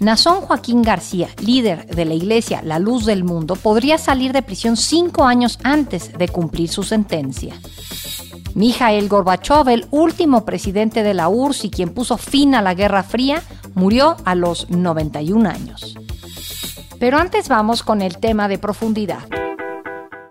Nazón Joaquín García, líder de la iglesia La Luz del Mundo, podría salir de prisión cinco años antes de cumplir su sentencia. Mijael Gorbachev, el último presidente de la URSS y quien puso fin a la Guerra Fría, murió a los 91 años. Pero antes vamos con el tema de profundidad.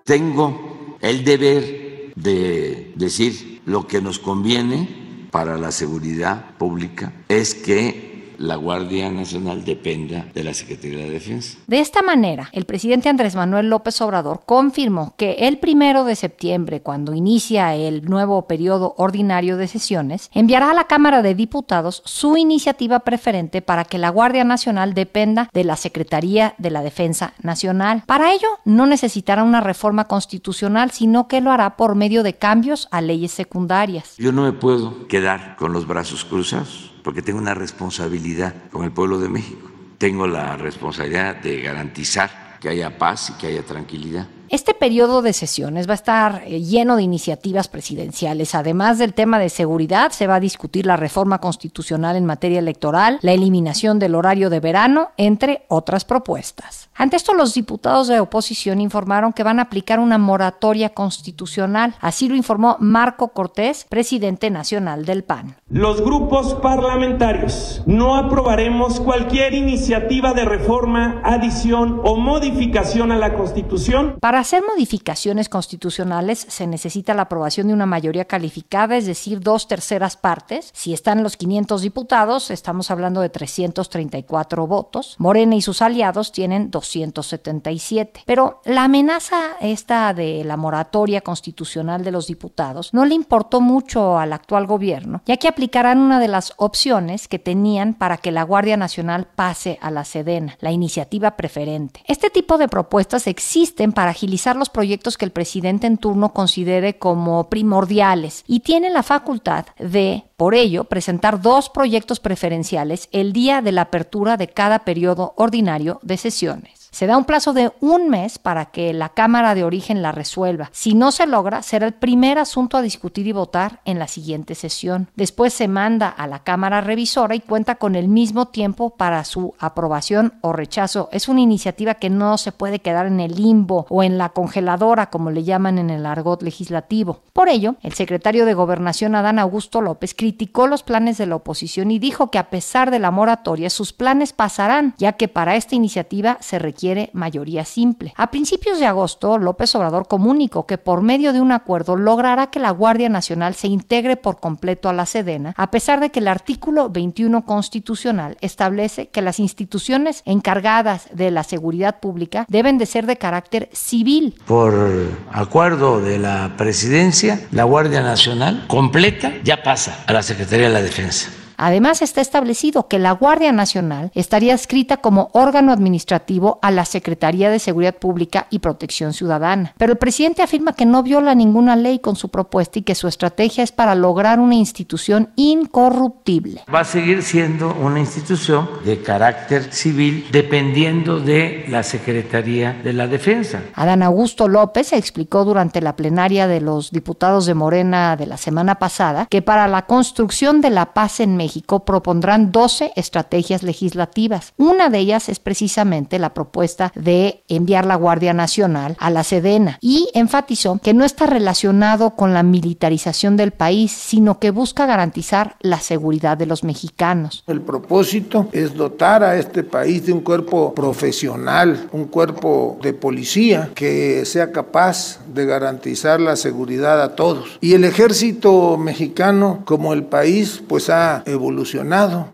Tengo el deber de decir lo que nos conviene para la seguridad pública es que la Guardia Nacional dependa de la Secretaría de Defensa. De esta manera, el presidente Andrés Manuel López Obrador confirmó que el primero de septiembre, cuando inicia el nuevo periodo ordinario de sesiones, enviará a la Cámara de Diputados su iniciativa preferente para que la Guardia Nacional dependa de la Secretaría de la Defensa Nacional. Para ello, no necesitará una reforma constitucional, sino que lo hará por medio de cambios a leyes secundarias. Yo no me puedo quedar con los brazos cruzados porque tengo una responsabilidad con el pueblo de México. Tengo la responsabilidad de garantizar que haya paz y que haya tranquilidad. Este periodo de sesiones va a estar eh, lleno de iniciativas presidenciales. Además del tema de seguridad, se va a discutir la reforma constitucional en materia electoral, la eliminación del horario de verano, entre otras propuestas. Ante esto, los diputados de oposición informaron que van a aplicar una moratoria constitucional. Así lo informó Marco Cortés, presidente nacional del PAN. Los grupos parlamentarios no aprobaremos cualquier iniciativa de reforma, adición o modificación a la Constitución para para hacer modificaciones constitucionales se necesita la aprobación de una mayoría calificada, es decir, dos terceras partes. Si están los 500 diputados, estamos hablando de 334 votos. Morena y sus aliados tienen 277. Pero la amenaza esta de la moratoria constitucional de los diputados no le importó mucho al actual gobierno, ya que aplicarán una de las opciones que tenían para que la Guardia Nacional pase a la Sedena, la iniciativa preferente. Este tipo de propuestas existen para agilizar los proyectos que el presidente en turno considere como primordiales y tiene la facultad de, por ello, presentar dos proyectos preferenciales el día de la apertura de cada periodo ordinario de sesiones. Se da un plazo de un mes para que la Cámara de Origen la resuelva. Si no se logra, será el primer asunto a discutir y votar en la siguiente sesión. Después se manda a la Cámara Revisora y cuenta con el mismo tiempo para su aprobación o rechazo. Es una iniciativa que no se puede quedar en el limbo o en la congeladora, como le llaman en el argot legislativo. Por ello, el secretario de Gobernación Adán Augusto López criticó los planes de la oposición y dijo que a pesar de la moratoria, sus planes pasarán, ya que para esta iniciativa se requiere mayoría simple. A principios de agosto, López Obrador comunicó que por medio de un acuerdo logrará que la Guardia Nacional se integre por completo a la Sedena, a pesar de que el artículo 21 constitucional establece que las instituciones encargadas de la seguridad pública deben de ser de carácter civil. Por acuerdo de la presidencia, la Guardia Nacional completa ya pasa a la Secretaría de la Defensa. Además, está establecido que la Guardia Nacional estaría adscrita como órgano administrativo a la Secretaría de Seguridad Pública y Protección Ciudadana. Pero el presidente afirma que no viola ninguna ley con su propuesta y que su estrategia es para lograr una institución incorruptible. Va a seguir siendo una institución de carácter civil dependiendo de la Secretaría de la Defensa. Adán Augusto López explicó durante la plenaria de los diputados de Morena de la semana pasada que para la construcción de la paz en México, México propondrán 12 estrategias legislativas. Una de ellas es precisamente la propuesta de enviar la Guardia Nacional a la Sedena y enfatizó que no está relacionado con la militarización del país, sino que busca garantizar la seguridad de los mexicanos. El propósito es dotar a este país de un cuerpo profesional, un cuerpo de policía que sea capaz de garantizar la seguridad a todos. Y el ejército mexicano, como el país, pues ha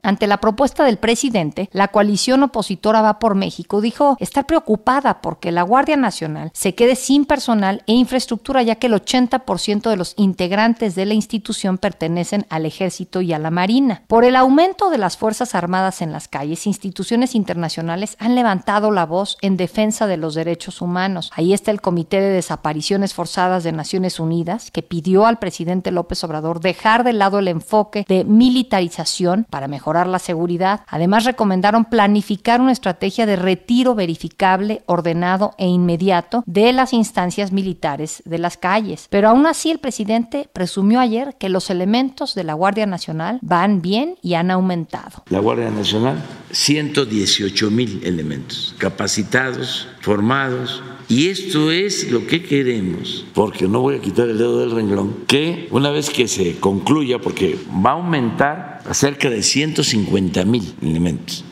Ante la propuesta del presidente, la coalición opositora Va por México dijo estar preocupada porque la Guardia Nacional se quede sin personal e infraestructura ya que el 80% de los integrantes de la institución pertenecen al ejército y a la marina. Por el aumento de las Fuerzas Armadas en las calles, instituciones internacionales han levantado la voz en defensa de los derechos humanos. Ahí está el Comité de Desapariciones Forzadas de Naciones Unidas, que pidió al presidente López Obrador dejar de lado el enfoque de militarización para mejorar la seguridad. Además, recomendaron planificar una estrategia de retiro verificable, ordenado e inmediato de las instancias militares de las calles. Pero aún así, el presidente presumió ayer que los elementos de la Guardia Nacional van bien y han aumentado. La Guardia Nacional, 118 mil elementos capacitados, formados y esto es lo que queremos, porque no voy a quitar el dedo del renglón, que una vez que se concluya, porque va a aumentar a cerca de 150 mil elementos.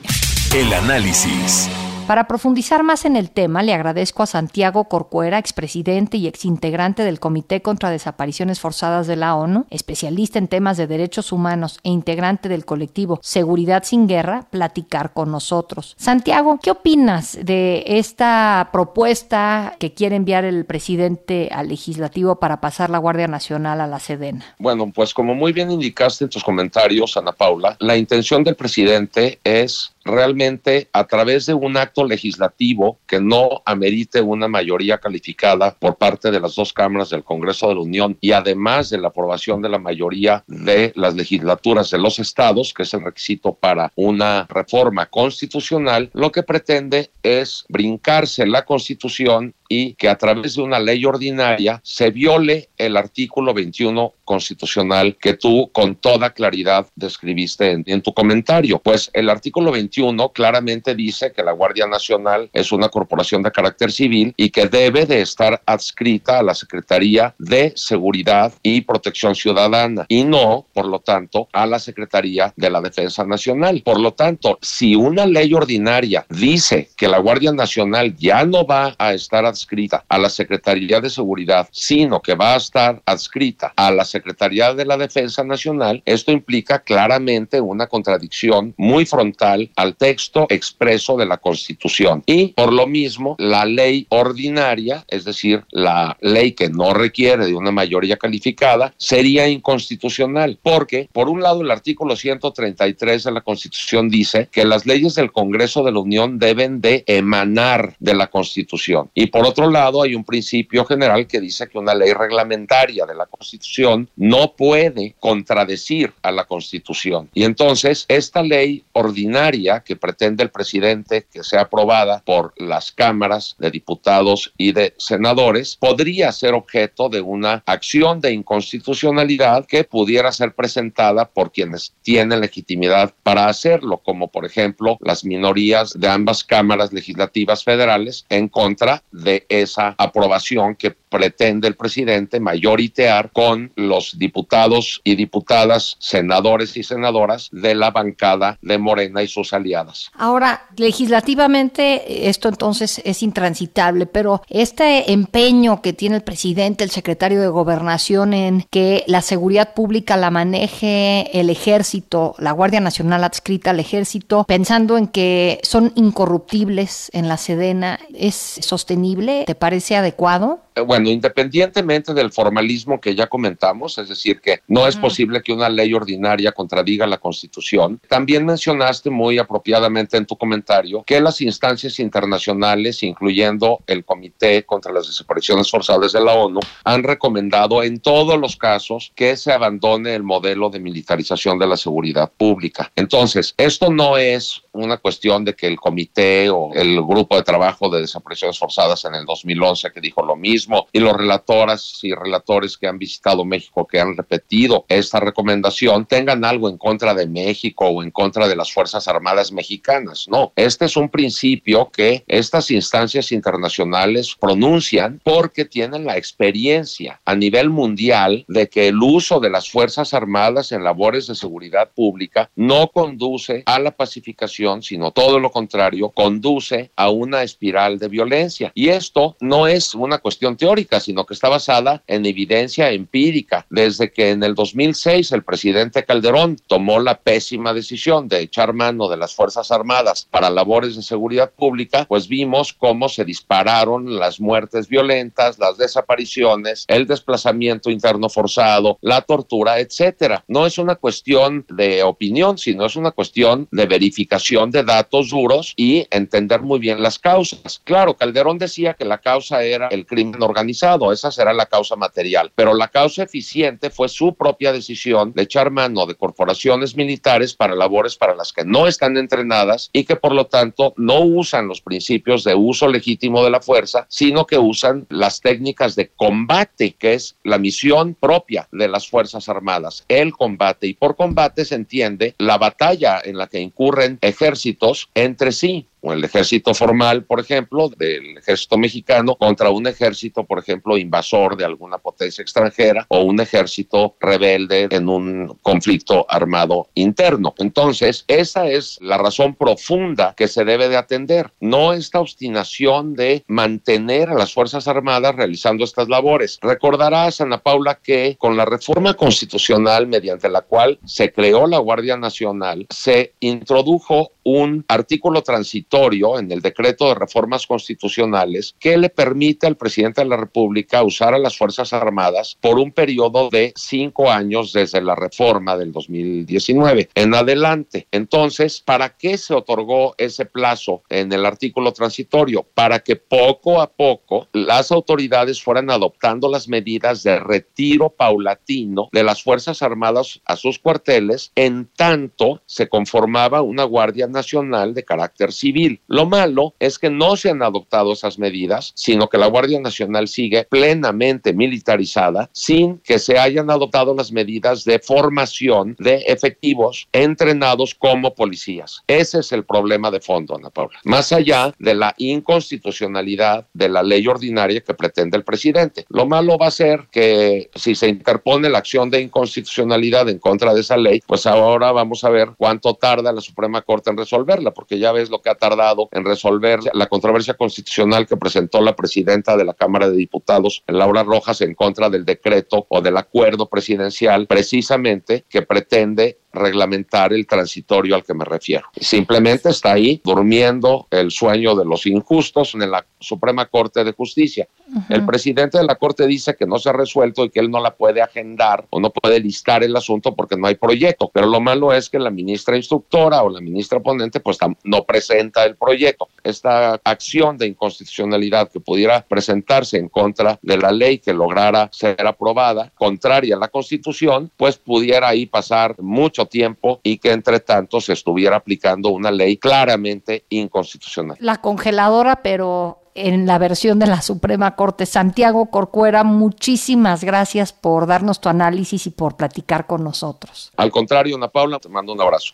El análisis. Para profundizar más en el tema, le agradezco a Santiago Corcuera, expresidente y exintegrante del Comité contra Desapariciones Forzadas de la ONU, especialista en temas de derechos humanos e integrante del colectivo Seguridad sin Guerra, platicar con nosotros. Santiago, ¿qué opinas de esta propuesta que quiere enviar el presidente al legislativo para pasar la Guardia Nacional a la Sedena? Bueno, pues como muy bien indicaste en tus comentarios, Ana Paula, la intención del presidente es realmente a través de un acto legislativo que no amerite una mayoría calificada por parte de las dos cámaras del Congreso de la Unión y además de la aprobación de la mayoría de las legislaturas de los estados, que es el requisito para una reforma constitucional, lo que pretende es brincarse la constitución y que a través de una ley ordinaria se viole el artículo 21 constitucional que tú con toda claridad describiste en, en tu comentario. Pues el artículo 21 claramente dice que la Guardia Nacional es una corporación de carácter civil y que debe de estar adscrita a la Secretaría de Seguridad y Protección Ciudadana y no, por lo tanto, a la Secretaría de la Defensa Nacional. Por lo tanto, si una ley ordinaria dice que la Guardia Nacional ya no va a estar adscrita a la Secretaría de Seguridad, sino que va a estar adscrita a la Secretaría de la Defensa Nacional, esto implica claramente una contradicción muy frontal al texto expreso de la Constitución. Y por lo mismo, la ley ordinaria, es decir, la ley que no requiere de una mayoría calificada, sería inconstitucional, porque por un lado el artículo 133 de la Constitución dice que las leyes del Congreso de la Unión deben de emanar de la Constitución. Y por otro lado hay un principio general que dice que una ley reglamentaria de la Constitución no puede contradecir a la Constitución. Y entonces esta ley ordinaria que pretende el presidente que sea aprobada por las cámaras de diputados y de senadores podría ser objeto de una acción de inconstitucionalidad que pudiera ser presentada por quienes tienen legitimidad para hacerlo, como por ejemplo las minorías de ambas cámaras legislativas federales en contra de esa aprobación que pretende el presidente mayoritear con los diputados y diputadas, senadores y senadoras de la bancada de Morena y sus aliadas. Ahora, legislativamente esto entonces es intransitable, pero este empeño que tiene el presidente, el secretario de gobernación en que la seguridad pública la maneje el ejército, la Guardia Nacional adscrita al ejército, pensando en que son incorruptibles en la Sedena, ¿es sostenible? ¿Te parece adecuado? Bueno, independientemente del formalismo que ya comentamos, es decir, que no es posible que una ley ordinaria contradiga la Constitución, también mencionaste muy apropiadamente en tu comentario que las instancias internacionales, incluyendo el Comité contra las Desapariciones Forzadas de la ONU, han recomendado en todos los casos que se abandone el modelo de militarización de la seguridad pública. Entonces, esto no es una cuestión de que el comité o el grupo de trabajo de desapariciones forzadas en el 2011 que dijo lo mismo y los relatoras y relatores que han visitado México que han repetido esta recomendación tengan algo en contra de México o en contra de las Fuerzas Armadas mexicanas. No, este es un principio que estas instancias internacionales pronuncian porque tienen la experiencia a nivel mundial de que el uso de las Fuerzas Armadas en labores de seguridad pública no conduce a la pacificación sino todo lo contrario, conduce a una espiral de violencia. Y esto no es una cuestión teórica, sino que está basada en evidencia empírica. Desde que en el 2006 el presidente Calderón tomó la pésima decisión de echar mano de las Fuerzas Armadas para labores de seguridad pública, pues vimos cómo se dispararon las muertes violentas, las desapariciones, el desplazamiento interno forzado, la tortura, etcétera. No es una cuestión de opinión, sino es una cuestión de verificación de datos duros y entender muy bien las causas. Claro, Calderón decía que la causa era el crimen organizado, esa será la causa material, pero la causa eficiente fue su propia decisión de echar mano de corporaciones militares para labores para las que no están entrenadas y que por lo tanto no usan los principios de uso legítimo de la fuerza, sino que usan las técnicas de combate, que es la misión propia de las Fuerzas Armadas, el combate. Y por combate se entiende la batalla en la que incurren ejércitos entre sí o el ejército formal, por ejemplo, del ejército mexicano contra un ejército, por ejemplo, invasor de alguna potencia extranjera o un ejército rebelde en un conflicto armado interno. Entonces, esa es la razón profunda que se debe de atender, no esta obstinación de mantener a las Fuerzas Armadas realizando estas labores. Recordarás, Ana Paula, que con la reforma constitucional mediante la cual se creó la Guardia Nacional, se introdujo un artículo transitorio en el decreto de reformas constitucionales que le permite al presidente de la República usar a las Fuerzas Armadas por un periodo de cinco años desde la reforma del 2019 en adelante. Entonces, ¿para qué se otorgó ese plazo en el artículo transitorio? Para que poco a poco las autoridades fueran adoptando las medidas de retiro paulatino de las Fuerzas Armadas a sus cuarteles en tanto se conformaba una Guardia Nacional de carácter civil. Lo malo es que no se han adoptado esas medidas, sino que la Guardia Nacional sigue plenamente militarizada sin que se hayan adoptado las medidas de formación de efectivos entrenados como policías. Ese es el problema de fondo, Ana Paula. Más allá de la inconstitucionalidad de la ley ordinaria que pretende el presidente. Lo malo va a ser que si se interpone la acción de inconstitucionalidad en contra de esa ley, pues ahora vamos a ver cuánto tarda la Suprema Corte en resolverla, porque ya ves lo que ha tardado en resolver la controversia constitucional que presentó la presidenta de la Cámara de Diputados, Laura Rojas, en contra del decreto o del acuerdo presidencial, precisamente que pretende reglamentar el transitorio al que me refiero. Simplemente está ahí durmiendo el sueño de los injustos en la Suprema Corte de Justicia. El presidente de la Corte dice que no se ha resuelto y que él no la puede agendar o no puede listar el asunto porque no hay proyecto. Pero lo malo es que la ministra instructora o la ministra ponente pues no presenta el proyecto. Esta acción de inconstitucionalidad que pudiera presentarse en contra de la ley que lograra ser aprobada, contraria a la Constitución, pues pudiera ahí pasar mucho tiempo y que entre tanto se estuviera aplicando una ley claramente inconstitucional. La congeladora, pero en la versión de la Suprema Corte. Santiago Corcuera, muchísimas gracias por darnos tu análisis y por platicar con nosotros. Al contrario, Ana Paula, te mando un abrazo.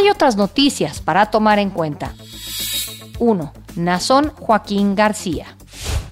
Hay otras noticias para tomar en cuenta. 1. Nazón Joaquín García.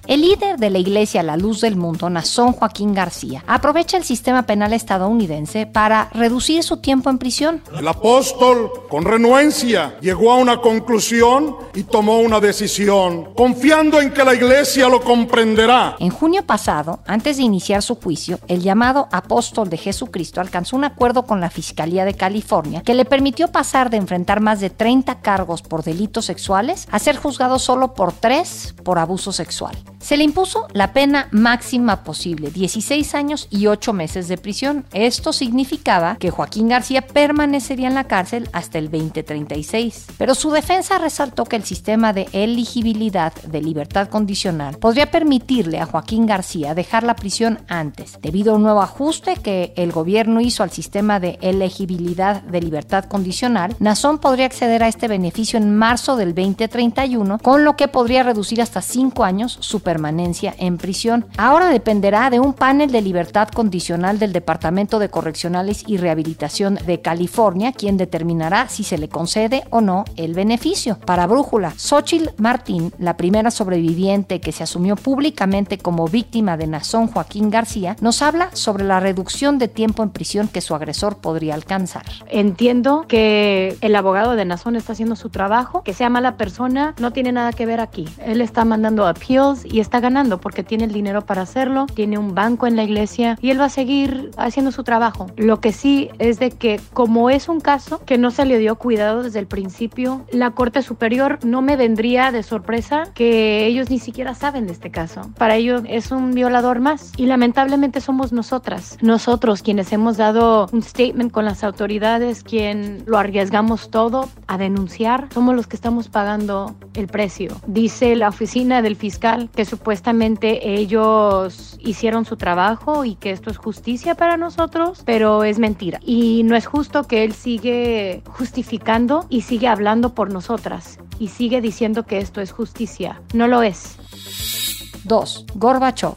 El líder de la Iglesia La Luz del Mundo, Nazón Joaquín García, aprovecha el sistema penal estadounidense para reducir su tiempo en prisión. El apóstol, con renuencia, llegó a una conclusión y tomó una decisión, confiando en que la Iglesia lo comprenderá. En junio pasado, antes de iniciar su juicio, el llamado apóstol de Jesucristo alcanzó un acuerdo con la Fiscalía de California que le permitió pasar de enfrentar más de 30 cargos por delitos sexuales a ser juzgado solo por tres por abuso sexual. Se le impuso la pena máxima posible, 16 años y 8 meses de prisión. Esto significaba que Joaquín García permanecería en la cárcel hasta el 2036. Pero su defensa resaltó que el sistema de elegibilidad de libertad condicional podría permitirle a Joaquín García dejar la prisión antes, debido a un nuevo ajuste que el gobierno hizo al sistema de elegibilidad de libertad condicional. Nazón podría acceder a este beneficio en marzo del 2031, con lo que podría reducir hasta 5 años su permanencia en prisión. Ahora dependerá de un panel de libertad condicional del Departamento de Correccionales y Rehabilitación de California, quien determinará si se le concede o no el beneficio. Para Brújula, Xochitl Martín, la primera sobreviviente que se asumió públicamente como víctima de Nazón Joaquín García, nos habla sobre la reducción de tiempo en prisión que su agresor podría alcanzar. Entiendo que el abogado de Nazón está haciendo su trabajo, que sea mala persona no tiene nada que ver aquí. Él está mandando appeals y está ganando porque tiene el dinero para hacerlo, tiene un banco en la iglesia y él va a seguir haciendo su trabajo. Lo que sí es de que como es un caso que no se le dio cuidado desde el principio, la Corte Superior no me vendría de sorpresa que ellos ni siquiera saben de este caso. Para ellos es un violador más y lamentablemente somos nosotras, nosotros quienes hemos dado un statement con las autoridades, quien lo arriesgamos todo a denunciar, somos los que estamos pagando el precio. Dice la oficina del fiscal que supuestamente ellos hicieron su trabajo y que esto es justicia para nosotros, pero es mentira. Y no es justo que él sigue justificando y sigue hablando por nosotras y sigue diciendo que esto es justicia. No lo es. 2. Gorbachev.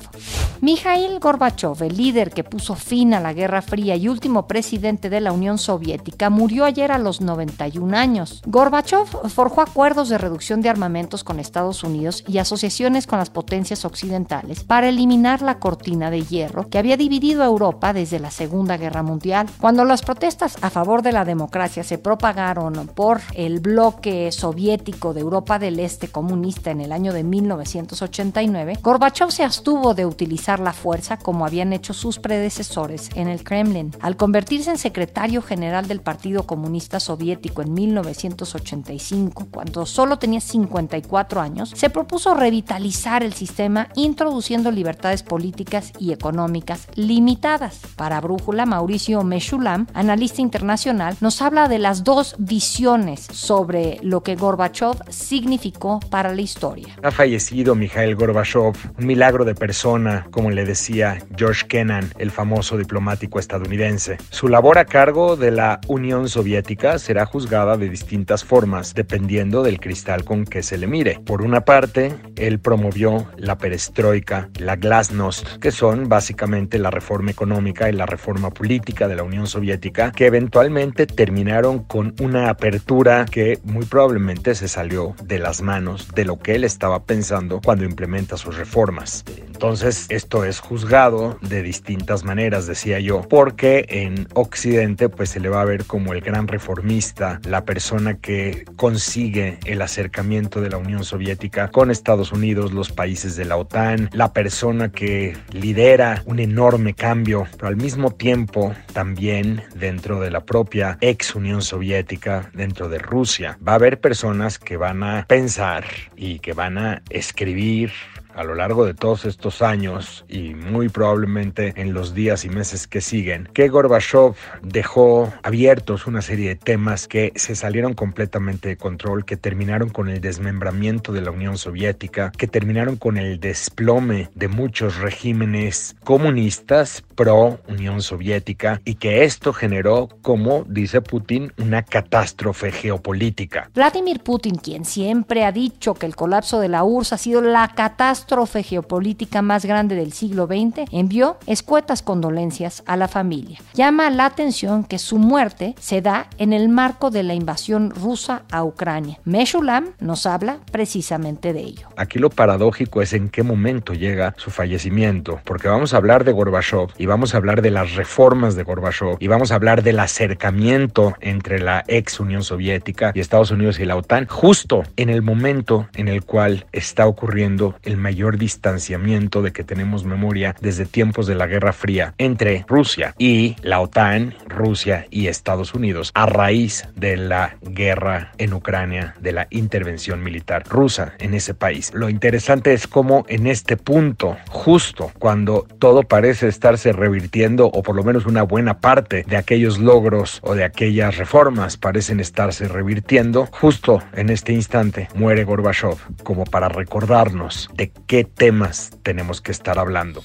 Mikhail Gorbachev, el líder que puso fin a la Guerra Fría y último presidente de la Unión Soviética, murió ayer a los 91 años. Gorbachev forjó acuerdos de reducción de armamentos con Estados Unidos y asociaciones con las potencias occidentales para eliminar la cortina de hierro que había dividido a Europa desde la Segunda Guerra Mundial. Cuando las protestas a favor de la democracia se propagaron por el bloque soviético de Europa del Este comunista en el año de 1989, Gorbachev se abstuvo de utilizar la fuerza como habían hecho sus predecesores en el Kremlin. Al convertirse en secretario general del Partido Comunista Soviético en 1985, cuando solo tenía 54 años, se propuso revitalizar el sistema introduciendo libertades políticas y económicas limitadas. Para Brújula, Mauricio Meshulam, analista internacional, nos habla de las dos visiones sobre lo que Gorbachev significó para la historia. Ha fallecido Mikhail Gorbachev, un milagro de persona, como le decía George Kennan, el famoso diplomático estadounidense. Su labor a cargo de la Unión Soviética será juzgada de distintas formas, dependiendo del cristal con que se le mire. Por una parte, él promovió la perestroika, la glasnost, que son básicamente la reforma económica y la reforma política de la Unión Soviética, que eventualmente terminaron con una apertura que muy probablemente se salió de las manos de lo que él estaba pensando cuando implementa sus reformas. Entonces, esto es juzgado de distintas maneras, decía yo, porque en Occidente pues se le va a ver como el gran reformista, la persona que consigue el acercamiento de la Unión Soviética con Estados Unidos, los países de la OTAN, la persona que lidera un enorme cambio, pero al mismo tiempo también dentro de la propia ex Unión Soviética, dentro de Rusia, va a haber personas que van a pensar y que van a escribir a lo largo de todos estos años y muy probablemente en los días y meses que siguen, que Gorbachev dejó abiertos una serie de temas que se salieron completamente de control, que terminaron con el desmembramiento de la Unión Soviética, que terminaron con el desplome de muchos regímenes comunistas pro Unión Soviética y que esto generó, como dice Putin, una catástrofe geopolítica. Vladimir Putin, quien siempre ha dicho que el colapso de la URSS ha sido la catástrofe catástrofe geopolítica más grande del siglo XX, envió escuetas condolencias a la familia. Llama la atención que su muerte se da en el marco de la invasión rusa a Ucrania. Meshulam nos habla precisamente de ello. Aquí lo paradójico es en qué momento llega su fallecimiento, porque vamos a hablar de Gorbachev y vamos a hablar de las reformas de Gorbachev y vamos a hablar del acercamiento entre la ex Unión Soviética y Estados Unidos y la OTAN, justo en el momento en el cual está ocurriendo el mayor mayor distanciamiento de que tenemos memoria desde tiempos de la Guerra Fría entre Rusia y la OTAN, Rusia y Estados Unidos, a raíz de la guerra en Ucrania, de la intervención militar rusa en ese país. Lo interesante es cómo en este punto, justo cuando todo parece estarse revirtiendo, o por lo menos una buena parte de aquellos logros o de aquellas reformas parecen estarse revirtiendo, justo en este instante muere Gorbachev como para recordarnos de qué temas tenemos que estar hablando.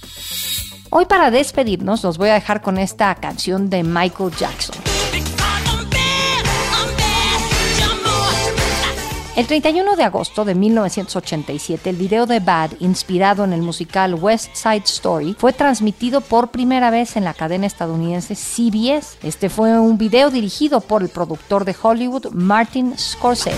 Hoy para despedirnos los voy a dejar con esta canción de Michael Jackson. El 31 de agosto de 1987, el video de Bad, inspirado en el musical West Side Story, fue transmitido por primera vez en la cadena estadounidense CBS. Este fue un video dirigido por el productor de Hollywood, Martin Scorsese.